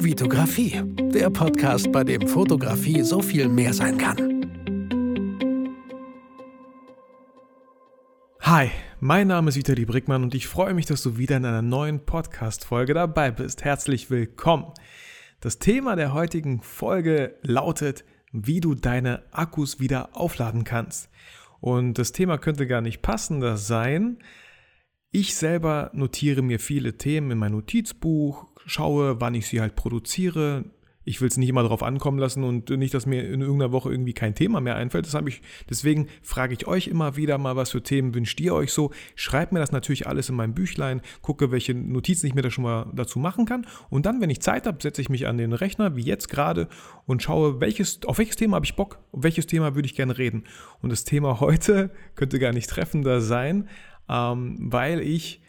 Vitografie, der Podcast, bei dem Fotografie so viel mehr sein kann. Hi, mein Name ist Vitali Brickmann und ich freue mich, dass du wieder in einer neuen Podcast-Folge dabei bist. Herzlich willkommen. Das Thema der heutigen Folge lautet, wie du deine Akkus wieder aufladen kannst. Und das Thema könnte gar nicht passender sein, ich selber notiere mir viele Themen in mein Notizbuch, schaue, wann ich sie halt produziere. Ich will es nicht immer darauf ankommen lassen und nicht, dass mir in irgendeiner Woche irgendwie kein Thema mehr einfällt. Das ich, deswegen frage ich euch immer wieder mal, was für Themen wünscht ihr euch so. Schreibt mir das natürlich alles in meinem Büchlein, gucke, welche Notizen ich mir da schon mal dazu machen kann. Und dann, wenn ich Zeit habe, setze ich mich an den Rechner, wie jetzt gerade, und schaue, welches, auf welches Thema habe ich Bock, auf welches Thema würde ich gerne reden. Und das Thema heute könnte gar nicht treffender sein, ähm, weil ich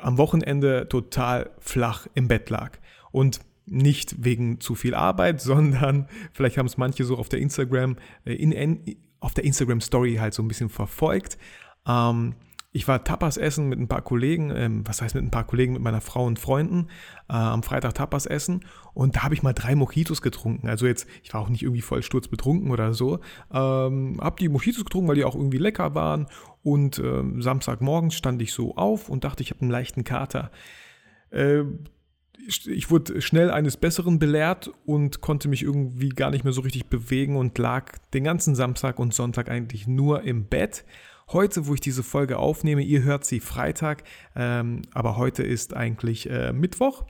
am Wochenende total flach im Bett lag. Und nicht wegen zu viel Arbeit, sondern vielleicht haben es manche so auf der Instagram, äh, in, auf der Instagram Story halt so ein bisschen verfolgt. Ähm, ich war Tapas essen mit ein paar Kollegen, ähm, was heißt mit ein paar Kollegen, mit meiner Frau und Freunden, äh, am Freitag Tapas essen und da habe ich mal drei Mojitos getrunken. Also jetzt, ich war auch nicht irgendwie voll sturzbetrunken oder so. Ähm, habe die Mojitos getrunken, weil die auch irgendwie lecker waren und äh, Samstagmorgens stand ich so auf und dachte, ich habe einen leichten Kater. Äh, ich wurde schnell eines Besseren belehrt und konnte mich irgendwie gar nicht mehr so richtig bewegen und lag den ganzen Samstag und Sonntag eigentlich nur im Bett Heute, wo ich diese Folge aufnehme, ihr hört sie Freitag, ähm, aber heute ist eigentlich äh, Mittwoch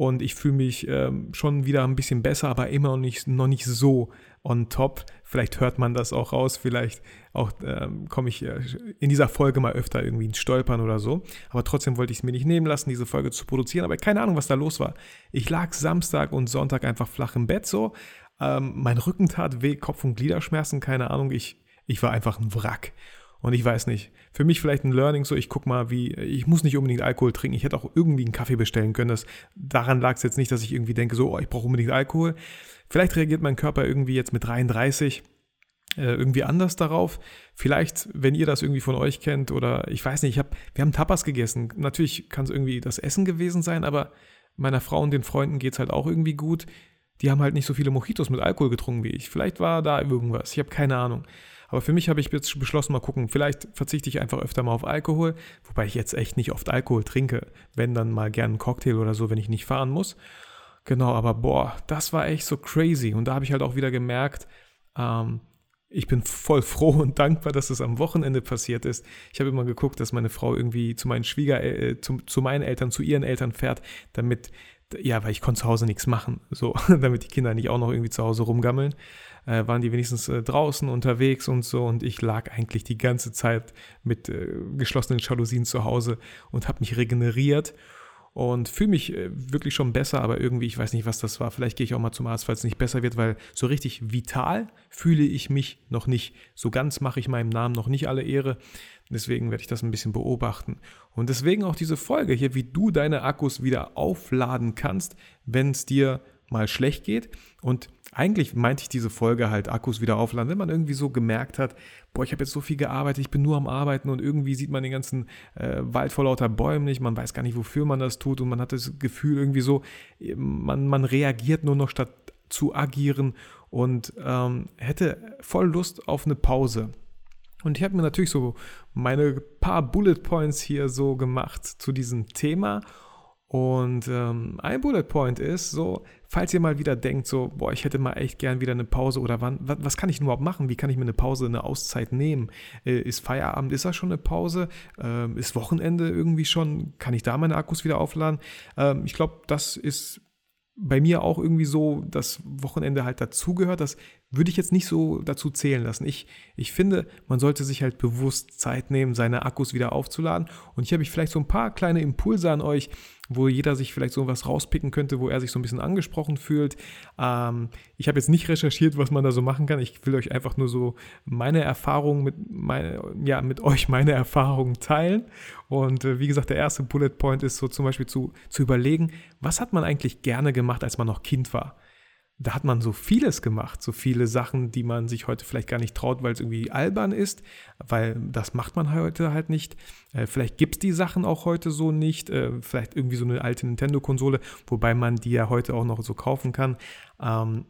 und ich fühle mich ähm, schon wieder ein bisschen besser, aber immer noch nicht, noch nicht so on top. Vielleicht hört man das auch raus, vielleicht auch ähm, komme ich äh, in dieser Folge mal öfter irgendwie ins Stolpern oder so. Aber trotzdem wollte ich es mir nicht nehmen lassen, diese Folge zu produzieren. Aber keine Ahnung, was da los war. Ich lag Samstag und Sonntag einfach flach im Bett so. Ähm, mein Rücken tat weh, Kopf- und Gliederschmerzen, keine Ahnung. Ich, ich war einfach ein Wrack. Und ich weiß nicht, für mich vielleicht ein Learning so, ich guck mal, wie, ich muss nicht unbedingt Alkohol trinken. Ich hätte auch irgendwie einen Kaffee bestellen können. Das, daran lag es jetzt nicht, dass ich irgendwie denke, so, oh, ich brauche unbedingt Alkohol. Vielleicht reagiert mein Körper irgendwie jetzt mit 33 äh, irgendwie anders darauf. Vielleicht, wenn ihr das irgendwie von euch kennt oder ich weiß nicht, ich hab, wir haben Tapas gegessen. Natürlich kann es irgendwie das Essen gewesen sein, aber meiner Frau und den Freunden geht es halt auch irgendwie gut. Die haben halt nicht so viele Mojitos mit Alkohol getrunken wie ich. Vielleicht war da irgendwas. Ich habe keine Ahnung. Aber für mich habe ich jetzt beschlossen, mal gucken, vielleicht verzichte ich einfach öfter mal auf Alkohol, wobei ich jetzt echt nicht oft Alkohol trinke, wenn dann mal gern einen Cocktail oder so, wenn ich nicht fahren muss. Genau, aber boah, das war echt so crazy. Und da habe ich halt auch wieder gemerkt, ähm, ich bin voll froh und dankbar, dass es am Wochenende passiert ist. Ich habe immer geguckt, dass meine Frau irgendwie zu meinen Schwieger, äh, zu, zu meinen Eltern, zu ihren Eltern fährt, damit, ja, weil ich konnte zu Hause nichts machen, so, damit die Kinder nicht auch noch irgendwie zu Hause rumgammeln äh, waren die wenigstens äh, draußen unterwegs und so und ich lag eigentlich die ganze Zeit mit äh, geschlossenen Jalousien zu Hause und habe mich regeneriert und fühle mich äh, wirklich schon besser, aber irgendwie, ich weiß nicht, was das war. Vielleicht gehe ich auch mal zum Arzt, falls es nicht besser wird, weil so richtig vital fühle ich mich noch nicht. So ganz mache ich meinem Namen noch nicht alle Ehre. Deswegen werde ich das ein bisschen beobachten. Und deswegen auch diese Folge hier, wie du deine Akkus wieder aufladen kannst, wenn es dir mal schlecht geht. Und eigentlich meinte ich diese Folge halt Akkus wieder aufladen, wenn man irgendwie so gemerkt hat, boah, ich habe jetzt so viel gearbeitet, ich bin nur am Arbeiten und irgendwie sieht man den ganzen äh, Wald vor lauter Bäumen nicht, man weiß gar nicht, wofür man das tut und man hat das Gefühl irgendwie so, man, man reagiert nur noch statt zu agieren und ähm, hätte voll Lust auf eine Pause. Und ich habe mir natürlich so meine paar Bullet Points hier so gemacht zu diesem Thema und ähm, ein Bullet Point ist so, falls ihr mal wieder denkt, so, boah, ich hätte mal echt gern wieder eine Pause oder wann, was, was kann ich überhaupt machen? Wie kann ich mir eine Pause, eine Auszeit nehmen? Äh, ist Feierabend, ist das schon eine Pause? Ähm, ist Wochenende irgendwie schon? Kann ich da meine Akkus wieder aufladen? Ähm, ich glaube, das ist bei mir auch irgendwie so das Wochenende halt dazugehört. Das würde ich jetzt nicht so dazu zählen lassen. Ich, ich finde, man sollte sich halt bewusst Zeit nehmen, seine Akkus wieder aufzuladen. Und hier habe ich vielleicht so ein paar kleine Impulse an euch, wo jeder sich vielleicht so was rauspicken könnte, wo er sich so ein bisschen angesprochen fühlt. Ähm, ich habe jetzt nicht recherchiert, was man da so machen kann. Ich will euch einfach nur so meine Erfahrungen mit, meine, ja, mit euch meine Erfahrungen teilen. Und äh, wie gesagt, der erste Bullet Point ist so zum Beispiel zu, zu überlegen, was hat man eigentlich gerne gemacht, als man noch Kind war? Da hat man so vieles gemacht, so viele Sachen, die man sich heute vielleicht gar nicht traut, weil es irgendwie albern ist, weil das macht man heute halt nicht. Äh, vielleicht gibt es die Sachen auch heute so nicht, äh, vielleicht irgendwie so eine alte Nintendo-Konsole, wobei man die ja heute auch noch so kaufen kann. Ähm,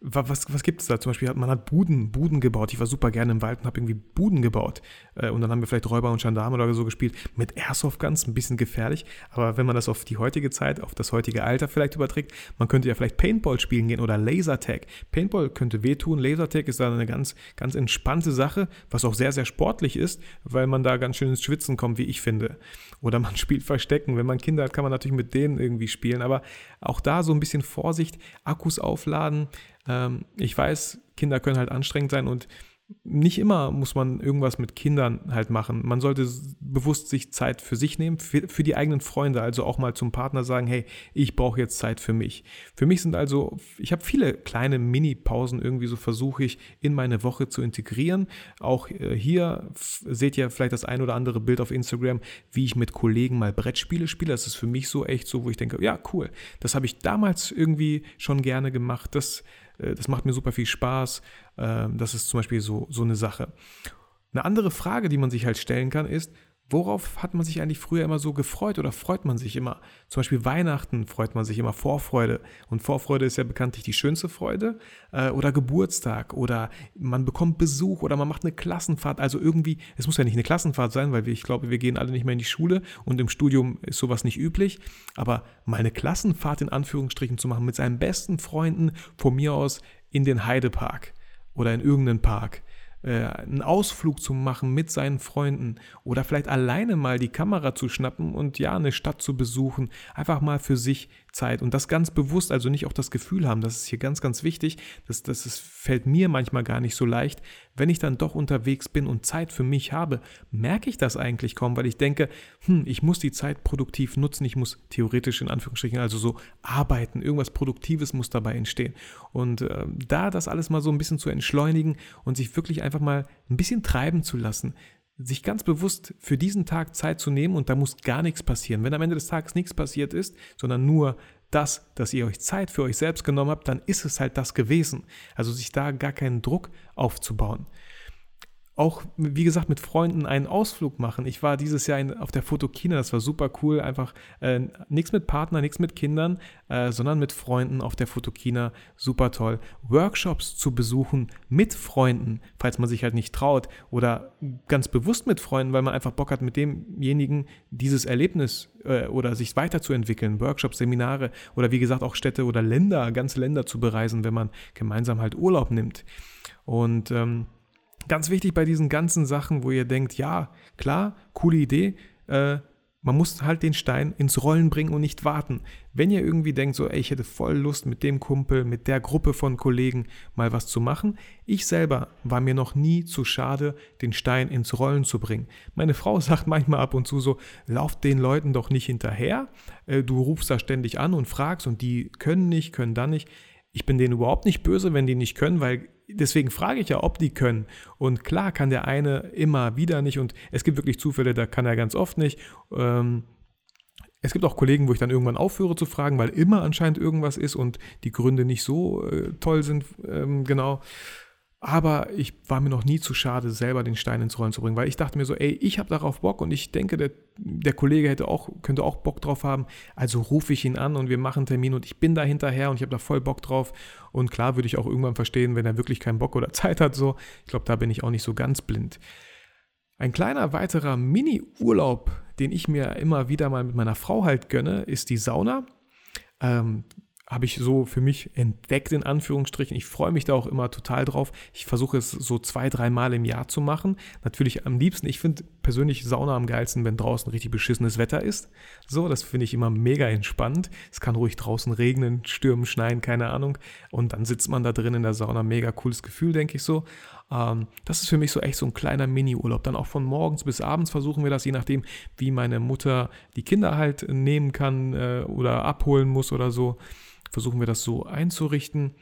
was, was gibt es da? Zum Beispiel, man hat Buden, Buden gebaut. Ich war super gerne im Wald und habe irgendwie Buden gebaut. Äh, und dann haben wir vielleicht Räuber und Gendarme oder so gespielt. Mit Airsoft Guns, ein bisschen gefährlich. Aber wenn man das auf die heutige Zeit, auf das heutige Alter vielleicht überträgt, man könnte ja vielleicht Paintball spielen gehen oder Lasertag. Paintball könnte wehtun. Lasertag ist da eine ganz, ganz entspannte Sache, was auch sehr, sehr sportlich ist, weil man da ganz schön ins Schwitzen kommt, wie ich finde. Oder man spielt Verstecken. Wenn man Kinder hat, kann man natürlich mit denen irgendwie spielen. Aber auch da so ein bisschen Vorsicht, Akkus aufladen. Ähm, ich weiß, Kinder können halt anstrengend sein und nicht immer muss man irgendwas mit Kindern halt machen. Man sollte bewusst sich Zeit für sich nehmen, für, für die eigenen Freunde, also auch mal zum Partner sagen, hey, ich brauche jetzt Zeit für mich. Für mich sind also, ich habe viele kleine Mini-Pausen irgendwie so versuche ich in meine Woche zu integrieren. Auch äh, hier seht ihr vielleicht das ein oder andere Bild auf Instagram, wie ich mit Kollegen mal Brettspiele spiele. Das ist für mich so echt so, wo ich denke, ja, cool. Das habe ich damals irgendwie schon gerne gemacht. Das das macht mir super viel Spaß. Ähm, das ist zum Beispiel so, so eine Sache. Eine andere Frage, die man sich halt stellen kann, ist, worauf hat man sich eigentlich früher immer so gefreut oder freut man sich immer? Zum Beispiel Weihnachten freut man sich immer Vorfreude. Und Vorfreude ist ja bekanntlich die schönste Freude. Äh, oder Geburtstag oder man bekommt Besuch oder man macht eine Klassenfahrt. Also irgendwie, es muss ja nicht eine Klassenfahrt sein, weil wir, ich glaube, wir gehen alle nicht mehr in die Schule und im Studium ist sowas nicht üblich. Aber mal eine Klassenfahrt in Anführungsstrichen zu machen mit seinen besten Freunden, von mir aus in den Heidepark oder in irgendeinen Park äh, einen Ausflug zu machen mit seinen Freunden oder vielleicht alleine mal die Kamera zu schnappen und ja, eine Stadt zu besuchen, einfach mal für sich Zeit und das ganz bewusst, also nicht auch das Gefühl haben, das ist hier ganz, ganz wichtig, das, das ist, fällt mir manchmal gar nicht so leicht, wenn ich dann doch unterwegs bin und Zeit für mich habe, merke ich das eigentlich kaum, weil ich denke, hm, ich muss die Zeit produktiv nutzen, ich muss theoretisch in Anführungsstrichen also so arbeiten, irgendwas Produktives muss dabei entstehen und äh, da das alles mal so ein bisschen zu entschleunigen und sich wirklich einfach mal ein bisschen treiben zu lassen, sich ganz bewusst für diesen Tag Zeit zu nehmen und da muss gar nichts passieren. Wenn am Ende des Tages nichts passiert ist, sondern nur das, dass ihr euch Zeit für euch selbst genommen habt, dann ist es halt das gewesen. Also sich da gar keinen Druck aufzubauen auch, wie gesagt, mit Freunden einen Ausflug machen. Ich war dieses Jahr in, auf der Fotokina, das war super cool. Einfach äh, nichts mit Partner, nichts mit Kindern, äh, sondern mit Freunden auf der Fotokina. Super toll. Workshops zu besuchen mit Freunden, falls man sich halt nicht traut. Oder ganz bewusst mit Freunden, weil man einfach Bock hat, mit demjenigen dieses Erlebnis äh, oder sich weiterzuentwickeln. Workshops, Seminare oder wie gesagt auch Städte oder Länder, ganze Länder zu bereisen, wenn man gemeinsam halt Urlaub nimmt. Und ähm, Ganz wichtig bei diesen ganzen Sachen, wo ihr denkt, ja, klar, coole Idee, äh, man muss halt den Stein ins Rollen bringen und nicht warten. Wenn ihr irgendwie denkt, so, ey, ich hätte voll Lust mit dem Kumpel, mit der Gruppe von Kollegen mal was zu machen. Ich selber war mir noch nie zu schade, den Stein ins Rollen zu bringen. Meine Frau sagt manchmal ab und zu so, lauf den Leuten doch nicht hinterher. Äh, du rufst da ständig an und fragst und die können nicht, können dann nicht. Ich bin denen überhaupt nicht böse, wenn die nicht können, weil deswegen frage ich ja, ob die können. Und klar kann der eine immer wieder nicht und es gibt wirklich Zufälle, da kann er ganz oft nicht. Ähm, es gibt auch Kollegen, wo ich dann irgendwann aufhöre zu fragen, weil immer anscheinend irgendwas ist und die Gründe nicht so äh, toll sind. Ähm, genau. Aber ich war mir noch nie zu schade, selber den Stein ins Rollen zu bringen, weil ich dachte mir so, ey, ich habe darauf Bock und ich denke, der, der Kollege hätte auch, könnte auch Bock drauf haben. Also rufe ich ihn an und wir machen einen Termin und ich bin da hinterher und ich habe da voll Bock drauf. Und klar würde ich auch irgendwann verstehen, wenn er wirklich keinen Bock oder Zeit hat. So, ich glaube, da bin ich auch nicht so ganz blind. Ein kleiner weiterer Mini-Urlaub, den ich mir immer wieder mal mit meiner Frau halt gönne, ist die Sauna. Ähm, habe ich so für mich entdeckt, in Anführungsstrichen. Ich freue mich da auch immer total drauf. Ich versuche es so zwei, dreimal im Jahr zu machen. Natürlich am liebsten, ich finde persönlich Sauna am geilsten, wenn draußen richtig beschissenes Wetter ist. So, das finde ich immer mega entspannt. Es kann ruhig draußen regnen, stürmen, schneien, keine Ahnung. Und dann sitzt man da drin in der Sauna. Mega cooles Gefühl, denke ich so. Ähm, das ist für mich so echt so ein kleiner Mini-Urlaub. Dann auch von morgens bis abends versuchen wir das, je nachdem, wie meine Mutter die Kinder halt nehmen kann äh, oder abholen muss oder so versuchen wir das so einzurichten.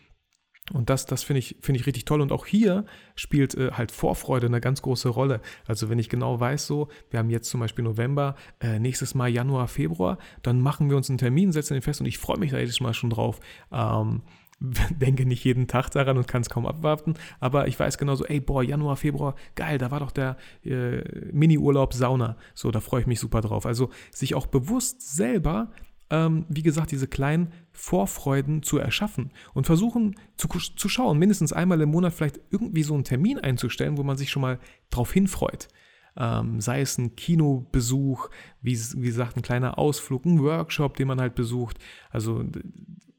Und das, das finde ich, finde ich richtig toll. Und auch hier spielt äh, halt Vorfreude eine ganz große Rolle. Also wenn ich genau weiß, so, wir haben jetzt zum Beispiel November, äh, nächstes Mal Januar, Februar, dann machen wir uns einen Termin, setzen den fest und ich freue mich da jedes Mal schon drauf. Ähm, denke nicht jeden Tag daran und kann es kaum abwarten, aber ich weiß genau so, ey, boah, Januar, Februar, geil, da war doch der äh, Mini-Urlaub Sauna. So, da freue ich mich super drauf. Also sich auch bewusst selber, ähm, wie gesagt, diese kleinen Vorfreuden zu erschaffen und versuchen zu, zu schauen, mindestens einmal im Monat vielleicht irgendwie so einen Termin einzustellen, wo man sich schon mal drauf hinfreut. Ähm, sei es ein Kinobesuch, wie, wie gesagt, ein kleiner Ausflug, ein Workshop, den man halt besucht. Also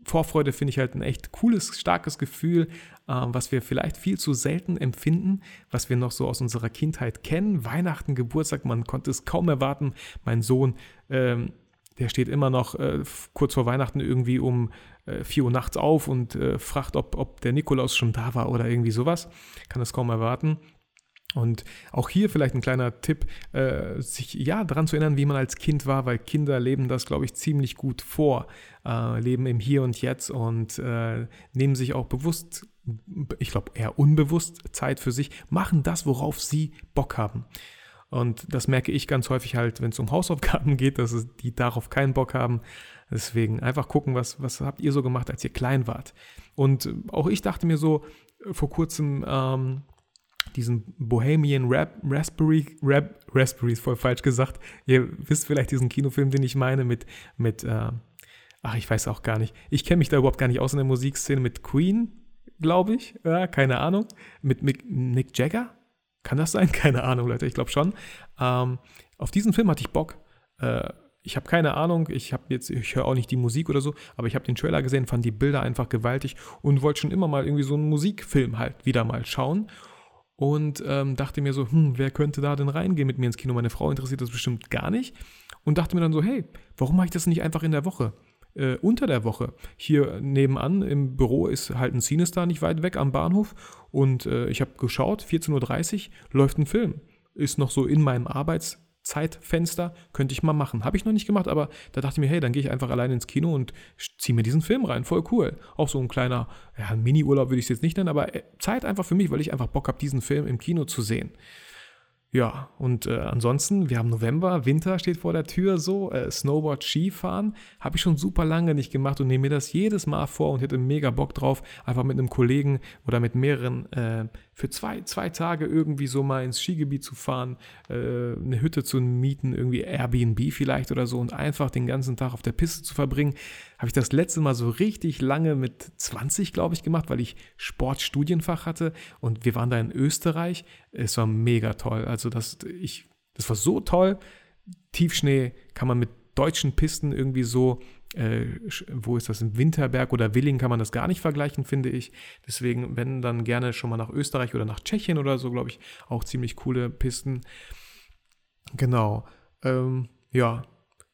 Vorfreude finde ich halt ein echt cooles, starkes Gefühl, äh, was wir vielleicht viel zu selten empfinden, was wir noch so aus unserer Kindheit kennen. Weihnachten, Geburtstag, man konnte es kaum erwarten. Mein Sohn, ähm, der steht immer noch äh, kurz vor Weihnachten irgendwie um äh, 4 Uhr nachts auf und äh, fragt, ob, ob der Nikolaus schon da war oder irgendwie sowas. Kann es kaum erwarten. Und auch hier vielleicht ein kleiner Tipp, äh, sich ja daran zu erinnern, wie man als Kind war, weil Kinder leben das, glaube ich, ziemlich gut vor, äh, leben im Hier und Jetzt und äh, nehmen sich auch bewusst, ich glaube eher unbewusst Zeit für sich, machen das, worauf sie Bock haben. Und das merke ich ganz häufig halt, wenn es um Hausaufgaben geht, dass die darauf keinen Bock haben. Deswegen einfach gucken, was, was habt ihr so gemacht, als ihr klein wart. Und auch ich dachte mir so vor kurzem, ähm, diesen Bohemian Rap, Raspberry, Rap, Raspberry ist voll falsch gesagt. Ihr wisst vielleicht diesen Kinofilm, den ich meine, mit, mit äh, ach, ich weiß auch gar nicht. Ich kenne mich da überhaupt gar nicht aus in der Musikszene mit Queen, glaube ich. Ja, keine Ahnung. Mit, mit Nick Jagger? Kann das sein? Keine Ahnung, Leute, ich glaube schon. Ähm, auf diesen Film hatte ich Bock. Äh, ich habe keine Ahnung, ich habe jetzt, ich höre auch nicht die Musik oder so, aber ich habe den Trailer gesehen, fand die Bilder einfach gewaltig und wollte schon immer mal irgendwie so einen Musikfilm halt wieder mal schauen und ähm, dachte mir so, hm, wer könnte da denn reingehen mit mir ins Kino? Meine Frau interessiert das bestimmt gar nicht. Und dachte mir dann so, hey, warum mache ich das nicht einfach in der Woche? Äh, unter der Woche. Hier nebenan im Büro ist halt ein Cinestar nicht weit weg am Bahnhof. Und äh, ich habe geschaut, 14.30 Uhr läuft ein Film. Ist noch so in meinem Arbeits- Zeitfenster könnte ich mal machen. Habe ich noch nicht gemacht, aber da dachte ich mir, hey, dann gehe ich einfach alleine ins Kino und ziehe mir diesen Film rein. Voll cool. Auch so ein kleiner, ja, Mini-Urlaub würde ich es jetzt nicht nennen, aber äh, Zeit einfach für mich, weil ich einfach Bock habe, diesen Film im Kino zu sehen. Ja, und äh, ansonsten, wir haben November, Winter steht vor der Tür so, äh, Snowboard, Skifahren, habe ich schon super lange nicht gemacht und nehme mir das jedes Mal vor und hätte mega Bock drauf, einfach mit einem Kollegen oder mit mehreren äh, für zwei, zwei Tage irgendwie so mal ins Skigebiet zu fahren, äh, eine Hütte zu mieten, irgendwie Airbnb vielleicht oder so und einfach den ganzen Tag auf der Piste zu verbringen. Habe ich das letzte Mal so richtig lange mit 20, glaube ich, gemacht, weil ich Sportstudienfach hatte und wir waren da in Österreich. Es war mega toll. Also das, ich, das war so toll. Tiefschnee kann man mit deutschen Pisten irgendwie so äh, wo ist das, in Winterberg oder Willing kann man das gar nicht vergleichen, finde ich. Deswegen, wenn dann gerne schon mal nach Österreich oder nach Tschechien oder so, glaube ich, auch ziemlich coole Pisten. Genau. Ähm, ja,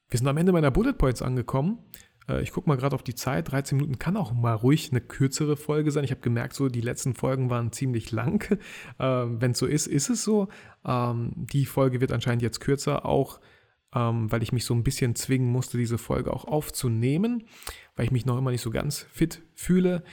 wir sind am Ende meiner Bullet Points angekommen. Äh, ich gucke mal gerade auf die Zeit. 13 Minuten kann auch mal ruhig eine kürzere Folge sein. Ich habe gemerkt, so die letzten Folgen waren ziemlich lang. Ähm, wenn es so ist, ist es so. Ähm, die Folge wird anscheinend jetzt kürzer. Auch ähm, weil ich mich so ein bisschen zwingen musste, diese Folge auch aufzunehmen, weil ich mich noch immer nicht so ganz fit fühle.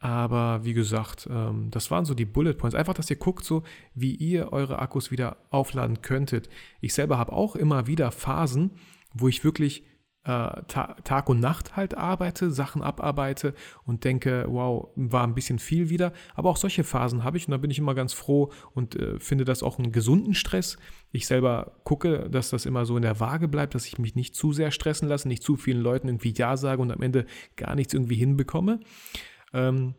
Aber wie gesagt, ähm, das waren so die Bullet Points. Einfach, dass ihr guckt, so wie ihr eure Akkus wieder aufladen könntet. Ich selber habe auch immer wieder Phasen, wo ich wirklich äh, Ta Tag und Nacht halt arbeite, Sachen abarbeite und denke, wow, war ein bisschen viel wieder. Aber auch solche Phasen habe ich und da bin ich immer ganz froh und äh, finde das auch einen gesunden Stress. Ich selber gucke, dass das immer so in der Waage bleibt, dass ich mich nicht zu sehr stressen lasse, nicht zu vielen Leuten irgendwie Ja sage und am Ende gar nichts irgendwie hinbekomme. Ähm,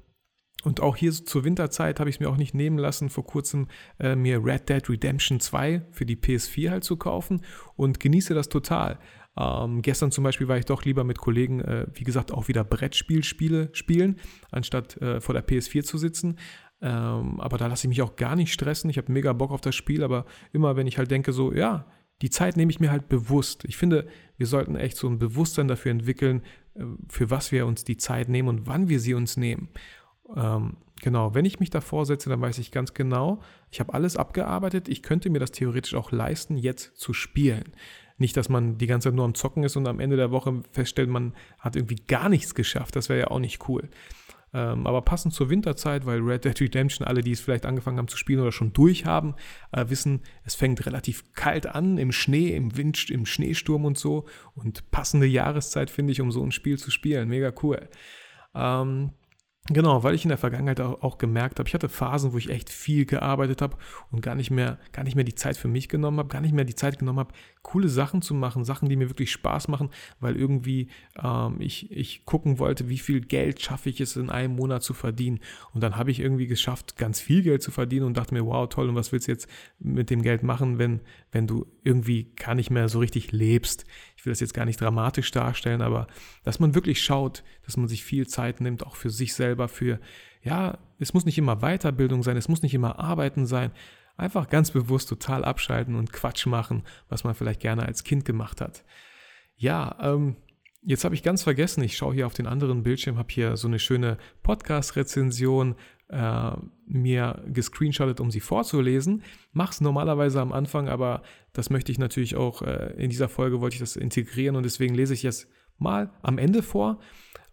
und auch hier zur Winterzeit habe ich es mir auch nicht nehmen lassen, vor kurzem äh, mir Red Dead Redemption 2 für die PS4 halt zu kaufen und genieße das total. Ähm, gestern zum Beispiel war ich doch lieber mit Kollegen, äh, wie gesagt, auch wieder Brettspielspiele spielen, anstatt äh, vor der PS4 zu sitzen. Ähm, aber da lasse ich mich auch gar nicht stressen. Ich habe mega Bock auf das Spiel, aber immer wenn ich halt denke, so, ja, die Zeit nehme ich mir halt bewusst. Ich finde, wir sollten echt so ein Bewusstsein dafür entwickeln, äh, für was wir uns die Zeit nehmen und wann wir sie uns nehmen. Ähm, genau, wenn ich mich davor setze, dann weiß ich ganz genau, ich habe alles abgearbeitet. Ich könnte mir das theoretisch auch leisten, jetzt zu spielen. Nicht, dass man die ganze Zeit nur am Zocken ist und am Ende der Woche feststellt, man hat irgendwie gar nichts geschafft. Das wäre ja auch nicht cool. Ähm, aber passend zur Winterzeit, weil Red Dead Redemption, alle, die es vielleicht angefangen haben zu spielen oder schon durchhaben, äh, wissen, es fängt relativ kalt an, im Schnee, im Wind, im Schneesturm und so. Und passende Jahreszeit, finde ich, um so ein Spiel zu spielen. Mega cool. Ähm, Genau, weil ich in der Vergangenheit auch gemerkt habe, ich hatte Phasen, wo ich echt viel gearbeitet habe und gar nicht mehr, gar nicht mehr die Zeit für mich genommen habe, gar nicht mehr die Zeit genommen habe, coole Sachen zu machen, Sachen, die mir wirklich Spaß machen, weil irgendwie ähm, ich, ich gucken wollte, wie viel Geld schaffe ich es in einem Monat zu verdienen. Und dann habe ich irgendwie geschafft, ganz viel Geld zu verdienen und dachte mir, wow, toll, und was willst du jetzt mit dem Geld machen, wenn, wenn du irgendwie gar nicht mehr so richtig lebst? Ich will das jetzt gar nicht dramatisch darstellen, aber dass man wirklich schaut, dass man sich viel Zeit nimmt, auch für sich selber, für, ja, es muss nicht immer Weiterbildung sein, es muss nicht immer Arbeiten sein. Einfach ganz bewusst total abschalten und Quatsch machen, was man vielleicht gerne als Kind gemacht hat. Ja, ähm, Jetzt habe ich ganz vergessen, ich schaue hier auf den anderen Bildschirm, habe hier so eine schöne Podcast-Rezension äh, mir gescreenshottet, um sie vorzulesen. Mache es normalerweise am Anfang, aber das möchte ich natürlich auch, äh, in dieser Folge wollte ich das integrieren und deswegen lese ich jetzt mal am Ende vor.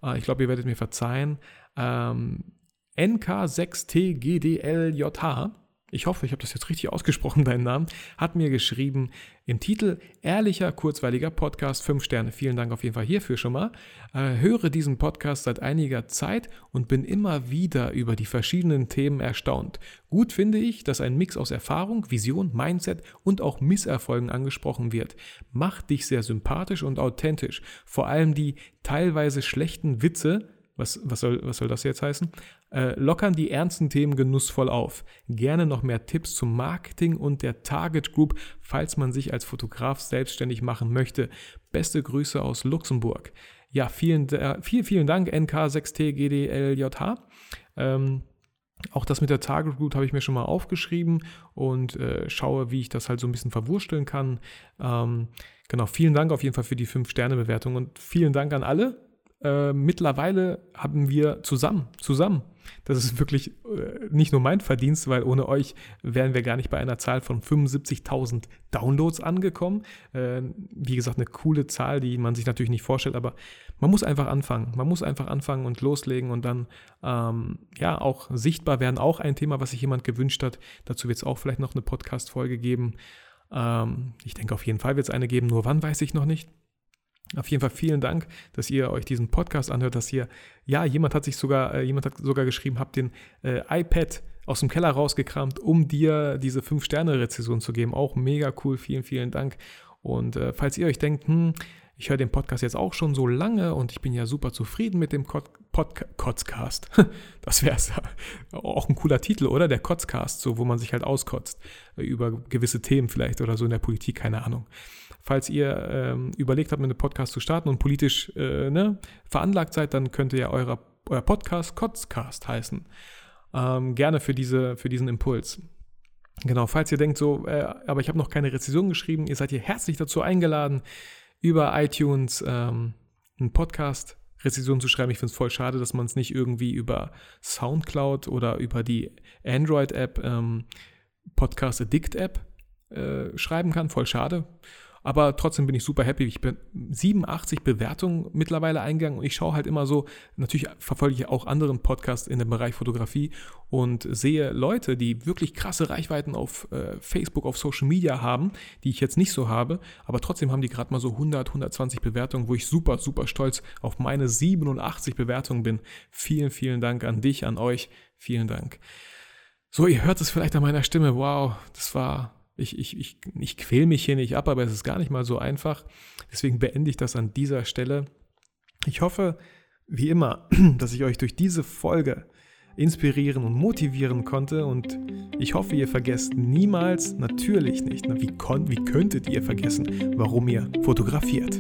Äh, ich glaube, ihr werdet mir verzeihen. Ähm, NK6TGDLJH ich hoffe, ich habe das jetzt richtig ausgesprochen, deinen Namen, hat mir geschrieben im Titel Ehrlicher, kurzweiliger Podcast, 5 Sterne. Vielen Dank auf jeden Fall hierfür schon mal. Äh, höre diesen Podcast seit einiger Zeit und bin immer wieder über die verschiedenen Themen erstaunt. Gut finde ich, dass ein Mix aus Erfahrung, Vision, Mindset und auch Misserfolgen angesprochen wird. Macht dich sehr sympathisch und authentisch. Vor allem die teilweise schlechten Witze was, was, soll, was soll das jetzt heißen? Äh, lockern die ernsten Themen genussvoll auf. Gerne noch mehr Tipps zum Marketing und der Target Group, falls man sich als Fotograf selbstständig machen möchte. Beste Grüße aus Luxemburg. Ja, vielen, äh, vielen, vielen Dank, NK6TGDLJH. Ähm, auch das mit der Target Group habe ich mir schon mal aufgeschrieben und äh, schaue, wie ich das halt so ein bisschen verwursteln kann. Ähm, genau, vielen Dank auf jeden Fall für die 5-Sterne-Bewertung und vielen Dank an alle, äh, mittlerweile haben wir zusammen, zusammen, das ist wirklich äh, nicht nur mein Verdienst, weil ohne euch wären wir gar nicht bei einer Zahl von 75.000 Downloads angekommen. Äh, wie gesagt, eine coole Zahl, die man sich natürlich nicht vorstellt, aber man muss einfach anfangen. Man muss einfach anfangen und loslegen und dann, ähm, ja, auch sichtbar werden, auch ein Thema, was sich jemand gewünscht hat. Dazu wird es auch vielleicht noch eine Podcast-Folge geben. Ähm, ich denke, auf jeden Fall wird es eine geben, nur wann weiß ich noch nicht. Auf jeden Fall vielen Dank, dass ihr euch diesen Podcast anhört, dass ihr, ja, jemand hat sich sogar, äh, jemand hat sogar geschrieben, habt den äh, iPad aus dem Keller rausgekramt, um dir diese 5-Sterne-Rezession zu geben. Auch mega cool, vielen, vielen Dank. Und äh, falls ihr euch denkt, hm, ich höre den Podcast jetzt auch schon so lange und ich bin ja super zufrieden mit dem Pod Kotzcast. Das wäre auch ein cooler Titel, oder? Der Kotzcast, so wo man sich halt auskotzt über gewisse Themen vielleicht oder so in der Politik, keine Ahnung. Falls ihr ähm, überlegt habt, mit einem Podcast zu starten und politisch äh, ne, veranlagt seid, dann könnte ja euer, euer Podcast Kotzcast heißen. Ähm, gerne für, diese, für diesen Impuls. Genau, falls ihr denkt so, äh, aber ich habe noch keine Rezession geschrieben, ihr seid hier herzlich dazu eingeladen, über iTunes ähm, einen Podcast Rezession zu schreiben. Ich finde es voll schade, dass man es nicht irgendwie über Soundcloud oder über die Android-App ähm, Podcast Addict App äh, schreiben kann. Voll schade. Aber trotzdem bin ich super happy. Ich bin 87 Bewertungen mittlerweile eingegangen und ich schaue halt immer so, natürlich verfolge ich auch anderen Podcasts in dem Bereich Fotografie und sehe Leute, die wirklich krasse Reichweiten auf äh, Facebook, auf Social Media haben, die ich jetzt nicht so habe, aber trotzdem haben die gerade mal so 100, 120 Bewertungen, wo ich super, super stolz auf meine 87 Bewertungen bin. Vielen, vielen Dank an dich, an euch. Vielen Dank. So, ihr hört es vielleicht an meiner Stimme. Wow, das war ich, ich, ich, ich quäl mich hier nicht ab, aber es ist gar nicht mal so einfach. Deswegen beende ich das an dieser Stelle. Ich hoffe, wie immer, dass ich euch durch diese Folge inspirieren und motivieren konnte und ich hoffe, ihr vergesst niemals, natürlich nicht, wie, kon wie könntet ihr vergessen, warum ihr fotografiert.